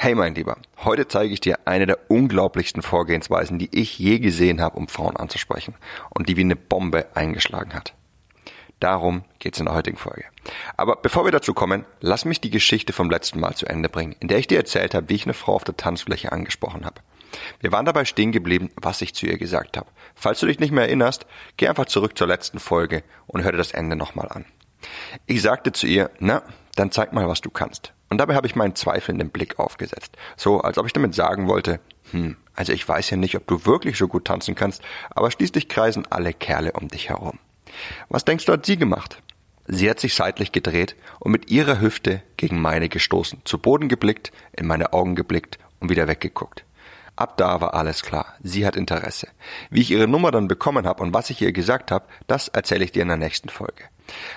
Hey mein Lieber, heute zeige ich dir eine der unglaublichsten Vorgehensweisen, die ich je gesehen habe, um Frauen anzusprechen und die wie eine Bombe eingeschlagen hat. Darum geht's in der heutigen Folge. Aber bevor wir dazu kommen, lass mich die Geschichte vom letzten Mal zu Ende bringen, in der ich dir erzählt habe, wie ich eine Frau auf der Tanzfläche angesprochen habe. Wir waren dabei stehen geblieben, was ich zu ihr gesagt habe. Falls du dich nicht mehr erinnerst, geh einfach zurück zur letzten Folge und hör dir das Ende nochmal an. Ich sagte zu ihr, na, dann zeig mal, was du kannst. Und dabei habe ich meinen zweifelnden Blick aufgesetzt. So, als ob ich damit sagen wollte, hm, also ich weiß ja nicht, ob du wirklich so gut tanzen kannst, aber schließlich kreisen alle Kerle um dich herum. Was denkst du, hat sie gemacht? Sie hat sich seitlich gedreht und mit ihrer Hüfte gegen meine gestoßen, zu Boden geblickt, in meine Augen geblickt und wieder weggeguckt. Ab da war alles klar. Sie hat Interesse. Wie ich ihre Nummer dann bekommen habe und was ich ihr gesagt habe, das erzähle ich dir in der nächsten Folge.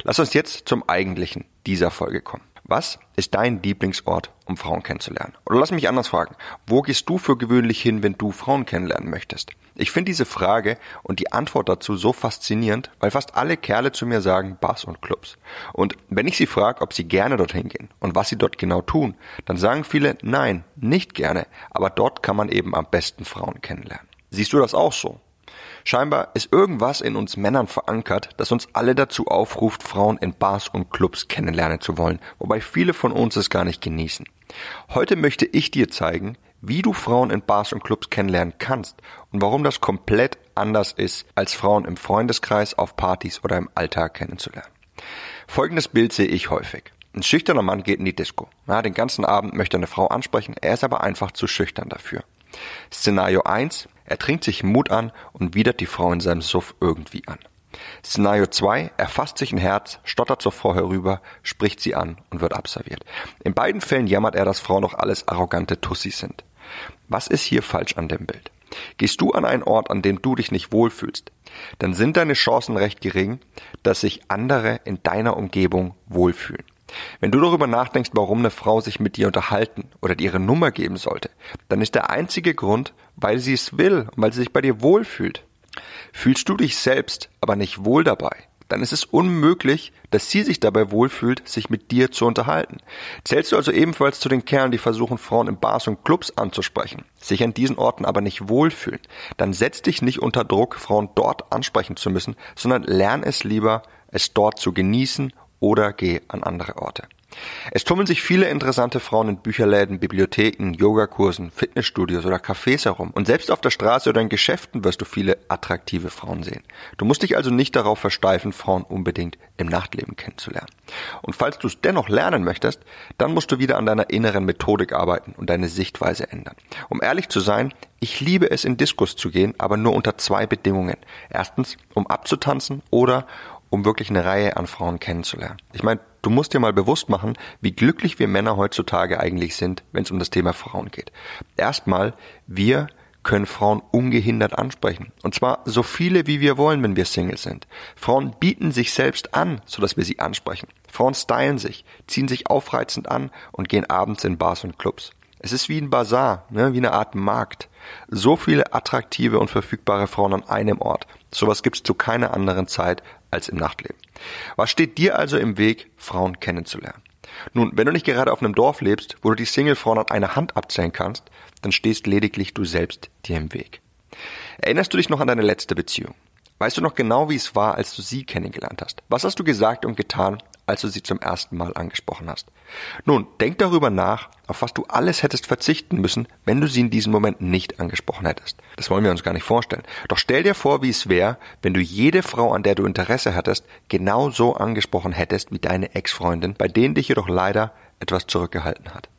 Lass uns jetzt zum eigentlichen dieser Folge kommen. Was ist dein Lieblingsort, um Frauen kennenzulernen? Oder lass mich anders fragen. Wo gehst du für gewöhnlich hin, wenn du Frauen kennenlernen möchtest? Ich finde diese Frage und die Antwort dazu so faszinierend, weil fast alle Kerle zu mir sagen Bars und Clubs. Und wenn ich sie frage, ob sie gerne dorthin gehen und was sie dort genau tun, dann sagen viele nein, nicht gerne, aber dort kann man eben am besten Frauen kennenlernen. Siehst du das auch so? Scheinbar ist irgendwas in uns Männern verankert, das uns alle dazu aufruft, Frauen in Bars und Clubs kennenlernen zu wollen, wobei viele von uns es gar nicht genießen. Heute möchte ich dir zeigen, wie du Frauen in Bars und Clubs kennenlernen kannst und warum das komplett anders ist, als Frauen im Freundeskreis, auf Partys oder im Alltag kennenzulernen. Folgendes Bild sehe ich häufig. Ein schüchterner Mann geht in die Disco. Ja, den ganzen Abend möchte eine Frau ansprechen, er ist aber einfach zu schüchtern dafür. Szenario 1. Er trinkt sich Mut an und widert die Frau in seinem Suff irgendwie an. Szenario 2. Er fasst sich ein Herz, stottert zur Frau herüber, spricht sie an und wird abserviert. In beiden Fällen jammert er, dass Frauen doch alles arrogante Tussis sind. Was ist hier falsch an dem Bild? Gehst du an einen Ort, an dem du dich nicht wohlfühlst, dann sind deine Chancen recht gering, dass sich andere in deiner Umgebung wohlfühlen. Wenn du darüber nachdenkst, warum eine Frau sich mit dir unterhalten oder dir ihre Nummer geben sollte, dann ist der einzige Grund, weil sie es will und weil sie sich bei dir wohlfühlt. Fühlst du dich selbst aber nicht wohl dabei, dann ist es unmöglich, dass sie sich dabei wohlfühlt, sich mit dir zu unterhalten. Zählst du also ebenfalls zu den Kerlen, die versuchen, Frauen in Bars und Clubs anzusprechen, sich an diesen Orten aber nicht wohlfühlen, dann setz dich nicht unter Druck, Frauen dort ansprechen zu müssen, sondern lern es lieber, es dort zu genießen oder geh an andere Orte. Es tummeln sich viele interessante Frauen in Bücherläden, Bibliotheken, Yogakursen, Fitnessstudios oder Cafés herum. Und selbst auf der Straße oder in Geschäften wirst du viele attraktive Frauen sehen. Du musst dich also nicht darauf versteifen, Frauen unbedingt im Nachtleben kennenzulernen. Und falls du es dennoch lernen möchtest, dann musst du wieder an deiner inneren Methodik arbeiten und deine Sichtweise ändern. Um ehrlich zu sein, ich liebe es, in Diskus zu gehen, aber nur unter zwei Bedingungen. Erstens, um abzutanzen oder um wirklich eine Reihe an Frauen kennenzulernen. Ich meine, du musst dir mal bewusst machen, wie glücklich wir Männer heutzutage eigentlich sind, wenn es um das Thema Frauen geht. Erstmal, wir können Frauen ungehindert ansprechen. Und zwar so viele, wie wir wollen, wenn wir Single sind. Frauen bieten sich selbst an, sodass wir sie ansprechen. Frauen stylen sich, ziehen sich aufreizend an und gehen abends in Bars und Clubs. Es ist wie ein Bazar, ne, wie eine Art Markt. So viele attraktive und verfügbare Frauen an einem Ort. Sowas gibt's zu keiner anderen Zeit als im Nachtleben. Was steht dir also im Weg, Frauen kennenzulernen? Nun, wenn du nicht gerade auf einem Dorf lebst, wo du die Single-Frauen an einer Hand abzählen kannst, dann stehst lediglich du selbst dir im Weg. Erinnerst du dich noch an deine letzte Beziehung? Weißt du noch genau, wie es war, als du sie kennengelernt hast? Was hast du gesagt und getan, als du sie zum ersten Mal angesprochen hast. Nun, denk darüber nach, auf was du alles hättest verzichten müssen, wenn du sie in diesem Moment nicht angesprochen hättest. Das wollen wir uns gar nicht vorstellen. Doch stell dir vor, wie es wäre, wenn du jede Frau, an der du Interesse hattest, genau so angesprochen hättest wie deine Ex-Freundin, bei denen dich jedoch leider etwas zurückgehalten hat.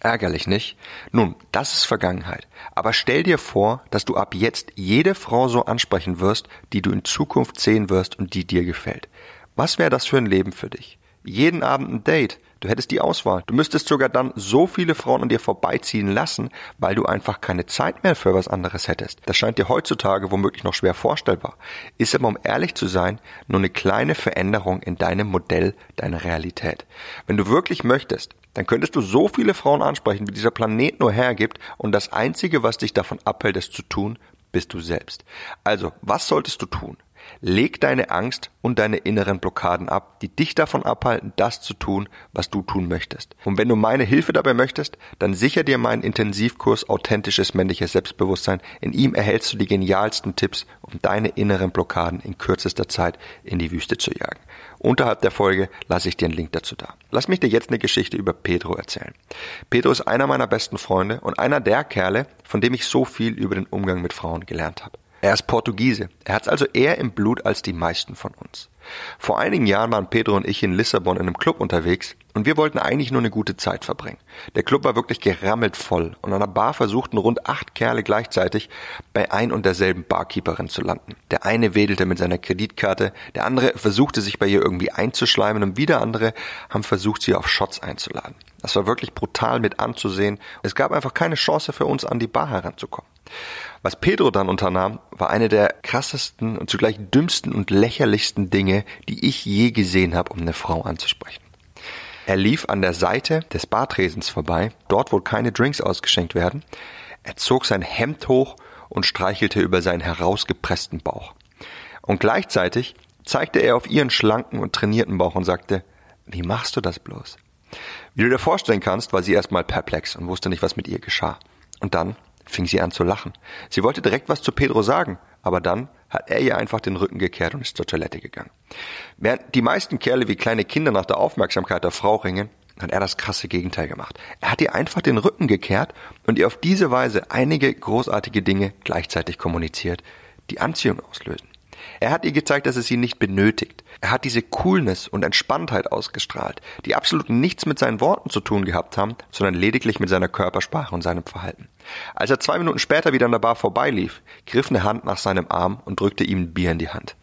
Ärgerlich nicht? Nun, das ist Vergangenheit. Aber stell dir vor, dass du ab jetzt jede Frau so ansprechen wirst, die du in Zukunft sehen wirst und die dir gefällt. Was wäre das für ein Leben für dich? Jeden Abend ein Date. Du hättest die Auswahl. Du müsstest sogar dann so viele Frauen an dir vorbeiziehen lassen, weil du einfach keine Zeit mehr für was anderes hättest. Das scheint dir heutzutage womöglich noch schwer vorstellbar. Ist aber, um ehrlich zu sein, nur eine kleine Veränderung in deinem Modell, deiner Realität. Wenn du wirklich möchtest, dann könntest du so viele Frauen ansprechen, wie dieser Planet nur hergibt, und das Einzige, was dich davon abhält, es zu tun, bist du selbst. Also, was solltest du tun? Leg deine Angst und deine inneren Blockaden ab, die dich davon abhalten, das zu tun, was du tun möchtest. Und wenn du meine Hilfe dabei möchtest, dann sicher dir meinen Intensivkurs Authentisches männliches Selbstbewusstsein. In ihm erhältst du die genialsten Tipps, um deine inneren Blockaden in kürzester Zeit in die Wüste zu jagen. Unterhalb der Folge lasse ich dir einen Link dazu da. Lass mich dir jetzt eine Geschichte über Pedro erzählen. Pedro ist einer meiner besten Freunde und einer der Kerle, von dem ich so viel über den Umgang mit Frauen gelernt habe. Er ist Portugiese. Er hat es also eher im Blut als die meisten von uns. Vor einigen Jahren waren Pedro und ich in Lissabon in einem Club unterwegs und wir wollten eigentlich nur eine gute Zeit verbringen. Der Club war wirklich gerammelt voll und an der Bar versuchten rund acht Kerle gleichzeitig bei ein und derselben Barkeeperin zu landen. Der eine wedelte mit seiner Kreditkarte, der andere versuchte sich bei ihr irgendwie einzuschleimen und wieder andere haben versucht, sie auf Shots einzuladen. Das war wirklich brutal mit anzusehen. Es gab einfach keine Chance für uns, an die Bar heranzukommen. Was Pedro dann unternahm, war eine der krassesten und zugleich dümmsten und lächerlichsten Dinge, die ich je gesehen habe, um eine Frau anzusprechen. Er lief an der Seite des Bartresens vorbei, dort wo keine Drinks ausgeschenkt werden. Er zog sein Hemd hoch und streichelte über seinen herausgepressten Bauch. Und gleichzeitig zeigte er auf ihren schlanken und trainierten Bauch und sagte, wie machst du das bloß? Wie du dir vorstellen kannst, war sie erstmal perplex und wusste nicht, was mit ihr geschah. Und dann fing sie an zu lachen. Sie wollte direkt was zu Pedro sagen, aber dann hat er ihr einfach den Rücken gekehrt und ist zur Toilette gegangen. Während die meisten Kerle wie kleine Kinder nach der Aufmerksamkeit der Frau ringen, hat er das krasse Gegenteil gemacht. Er hat ihr einfach den Rücken gekehrt und ihr auf diese Weise einige großartige Dinge gleichzeitig kommuniziert, die Anziehung auslösen. Er hat ihr gezeigt, dass es sie nicht benötigt. Er hat diese Coolness und Entspanntheit ausgestrahlt, die absolut nichts mit seinen Worten zu tun gehabt haben, sondern lediglich mit seiner Körpersprache und seinem Verhalten. Als er zwei Minuten später wieder an der Bar vorbeilief, griff eine Hand nach seinem Arm und drückte ihm ein Bier in die Hand.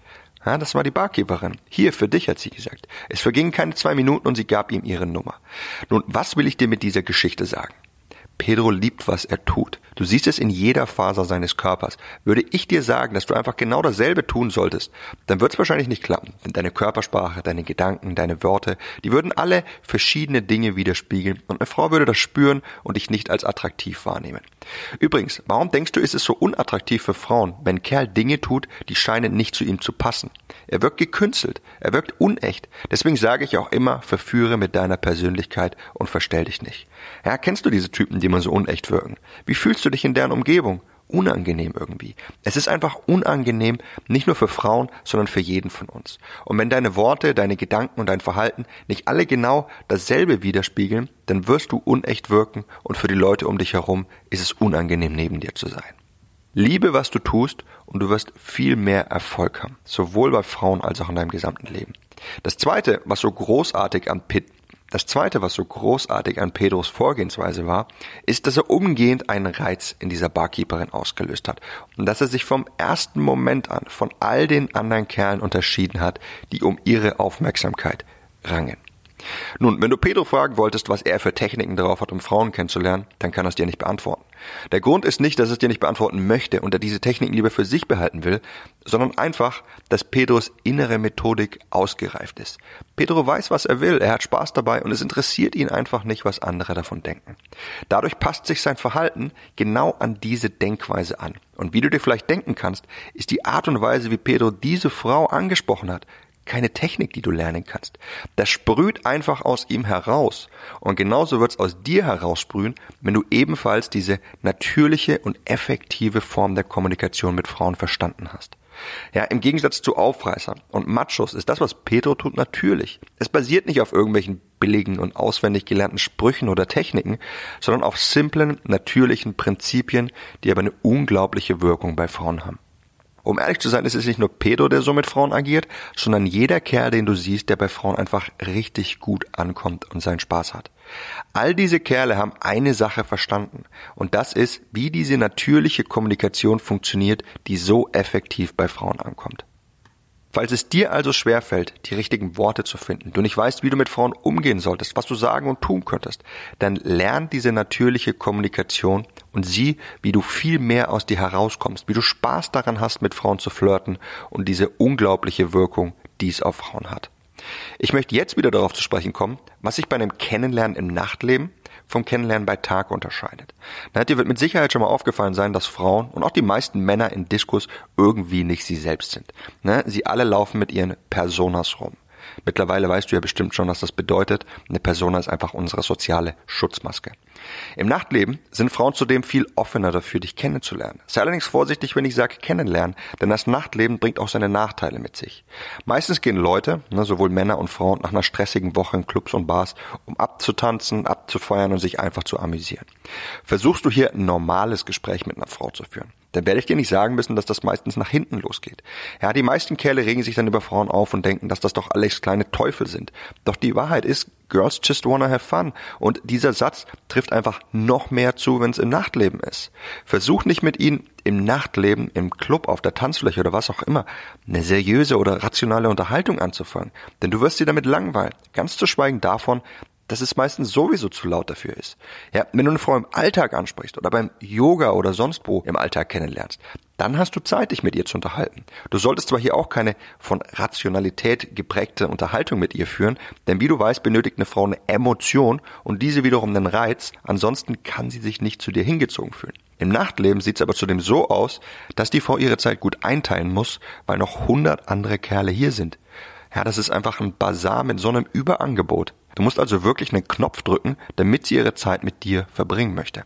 Ja, das war die Barkeeperin. Hier, für dich, hat sie gesagt. Es vergingen keine zwei Minuten und sie gab ihm ihre Nummer. Nun, was will ich dir mit dieser Geschichte sagen? Pedro liebt, was er tut. Du siehst es in jeder Faser seines Körpers. Würde ich dir sagen, dass du einfach genau dasselbe tun solltest, dann wird es wahrscheinlich nicht klappen. Denn deine Körpersprache, deine Gedanken, deine Worte, die würden alle verschiedene Dinge widerspiegeln und eine Frau würde das spüren und dich nicht als attraktiv wahrnehmen. Übrigens, warum denkst du, ist es so unattraktiv für Frauen, wenn ein Kerl Dinge tut, die scheinen nicht zu ihm zu passen? Er wirkt gekünstelt, er wirkt unecht. Deswegen sage ich auch immer, verführe mit deiner Persönlichkeit und verstell dich nicht. Ja, kennst du diese Typen, die immer so unecht wirken? Wie fühlst du dich in deren Umgebung? Unangenehm irgendwie. Es ist einfach unangenehm, nicht nur für Frauen, sondern für jeden von uns. Und wenn deine Worte, deine Gedanken und dein Verhalten nicht alle genau dasselbe widerspiegeln, dann wirst du unecht wirken und für die Leute um dich herum ist es unangenehm, neben dir zu sein. Liebe, was du tust und du wirst viel mehr Erfolg haben, sowohl bei Frauen als auch in deinem gesamten Leben. Das zweite, was so großartig an Pitt das zweite, was so großartig an Pedros Vorgehensweise war, ist, dass er umgehend einen Reiz in dieser Barkeeperin ausgelöst hat und dass er sich vom ersten Moment an von all den anderen Kerlen unterschieden hat, die um ihre Aufmerksamkeit rangen. Nun, wenn du Pedro fragen wolltest, was er für Techniken drauf hat, um Frauen kennenzulernen, dann kann er es dir nicht beantworten. Der Grund ist nicht, dass es dir nicht beantworten möchte und er diese Techniken lieber für sich behalten will, sondern einfach, dass Pedros innere Methodik ausgereift ist. Pedro weiß, was er will, er hat Spaß dabei und es interessiert ihn einfach nicht, was andere davon denken. Dadurch passt sich sein Verhalten genau an diese Denkweise an. Und wie du dir vielleicht denken kannst, ist die Art und Weise, wie Pedro diese Frau angesprochen hat, keine Technik, die du lernen kannst. Das sprüht einfach aus ihm heraus. Und genauso wird es aus dir heraussprühen, wenn du ebenfalls diese natürliche und effektive Form der Kommunikation mit Frauen verstanden hast. Ja, im Gegensatz zu Aufreißern und Machos ist das, was Pedro tut, natürlich. Es basiert nicht auf irgendwelchen billigen und auswendig gelernten Sprüchen oder Techniken, sondern auf simplen, natürlichen Prinzipien, die aber eine unglaubliche Wirkung bei Frauen haben. Um ehrlich zu sein, ist es nicht nur Pedro, der so mit Frauen agiert, sondern jeder Kerl, den du siehst, der bei Frauen einfach richtig gut ankommt und seinen Spaß hat. All diese Kerle haben eine Sache verstanden und das ist, wie diese natürliche Kommunikation funktioniert, die so effektiv bei Frauen ankommt. Falls es dir also schwerfällt, die richtigen Worte zu finden, du nicht weißt, wie du mit Frauen umgehen solltest, was du sagen und tun könntest, dann lern diese natürliche Kommunikation und sieh, wie du viel mehr aus dir herauskommst, wie du Spaß daran hast, mit Frauen zu flirten und diese unglaubliche Wirkung, die es auf Frauen hat. Ich möchte jetzt wieder darauf zu sprechen kommen, was sich bei einem Kennenlernen im Nachtleben vom Kennenlernen bei Tag unterscheidet. Na, dir wird mit Sicherheit schon mal aufgefallen sein, dass Frauen und auch die meisten Männer in Diskus irgendwie nicht sie selbst sind. Na, sie alle laufen mit ihren Personas rum. Mittlerweile weißt du ja bestimmt schon, was das bedeutet. Eine Persona ist einfach unsere soziale Schutzmaske. Im Nachtleben sind Frauen zudem viel offener dafür, dich kennenzulernen. Sei allerdings vorsichtig, wenn ich sage kennenlernen, denn das Nachtleben bringt auch seine Nachteile mit sich. Meistens gehen Leute, ne, sowohl Männer und Frauen, nach einer stressigen Woche in Clubs und Bars, um abzutanzen, abzufeiern und sich einfach zu amüsieren. Versuchst du hier ein normales Gespräch mit einer Frau zu führen, dann werde ich dir nicht sagen müssen, dass das meistens nach hinten losgeht. Ja, die meisten Kerle regen sich dann über Frauen auf und denken, dass das doch alles kleine Teufel sind. Doch die Wahrheit ist, Girls just wanna have fun. Und dieser Satz trifft einfach noch mehr zu, wenn es im Nachtleben ist. Versuch nicht mit ihnen im Nachtleben, im Club, auf der Tanzfläche oder was auch immer, eine seriöse oder rationale Unterhaltung anzufangen. Denn du wirst sie damit langweilen. Ganz zu schweigen davon, dass es meistens sowieso zu laut dafür ist. Ja, wenn du eine Frau im Alltag ansprichst oder beim Yoga oder sonst wo im Alltag kennenlernst, dann hast du Zeit, dich mit ihr zu unterhalten. Du solltest zwar hier auch keine von Rationalität geprägte Unterhaltung mit ihr führen, denn wie du weißt, benötigt eine Frau eine Emotion und diese wiederum einen Reiz, ansonsten kann sie sich nicht zu dir hingezogen fühlen. Im Nachtleben sieht es aber zudem so aus, dass die Frau ihre Zeit gut einteilen muss, weil noch hundert andere Kerle hier sind. Ja, das ist einfach ein Bazar mit so einem Überangebot. Du musst also wirklich einen Knopf drücken, damit sie ihre Zeit mit dir verbringen möchte.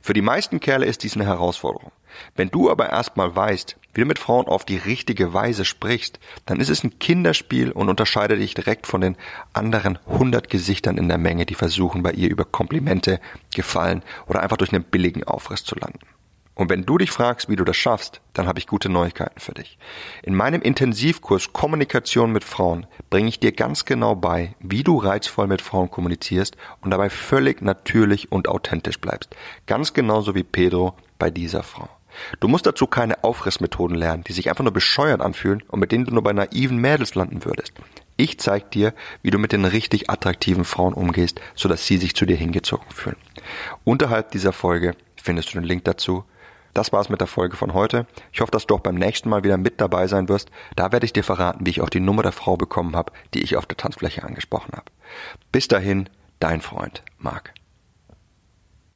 Für die meisten Kerle ist dies eine Herausforderung. Wenn du aber erstmal weißt, wie du mit Frauen auf die richtige Weise sprichst, dann ist es ein Kinderspiel und unterscheidet dich direkt von den anderen hundert Gesichtern in der Menge, die versuchen, bei ihr über Komplimente, Gefallen oder einfach durch einen billigen Aufriss zu landen. Und wenn du dich fragst, wie du das schaffst, dann habe ich gute Neuigkeiten für dich. In meinem Intensivkurs Kommunikation mit Frauen bringe ich dir ganz genau bei, wie du reizvoll mit Frauen kommunizierst und dabei völlig natürlich und authentisch bleibst. Ganz genauso wie Pedro bei dieser Frau. Du musst dazu keine Aufrissmethoden lernen, die sich einfach nur bescheuert anfühlen und mit denen du nur bei naiven Mädels landen würdest. Ich zeig dir, wie du mit den richtig attraktiven Frauen umgehst, sodass sie sich zu dir hingezogen fühlen. Unterhalb dieser Folge findest du den Link dazu das war's mit der Folge von heute. Ich hoffe, dass du auch beim nächsten Mal wieder mit dabei sein wirst. Da werde ich dir verraten, wie ich auch die Nummer der Frau bekommen habe, die ich auf der Tanzfläche angesprochen habe. Bis dahin, dein Freund, Marc.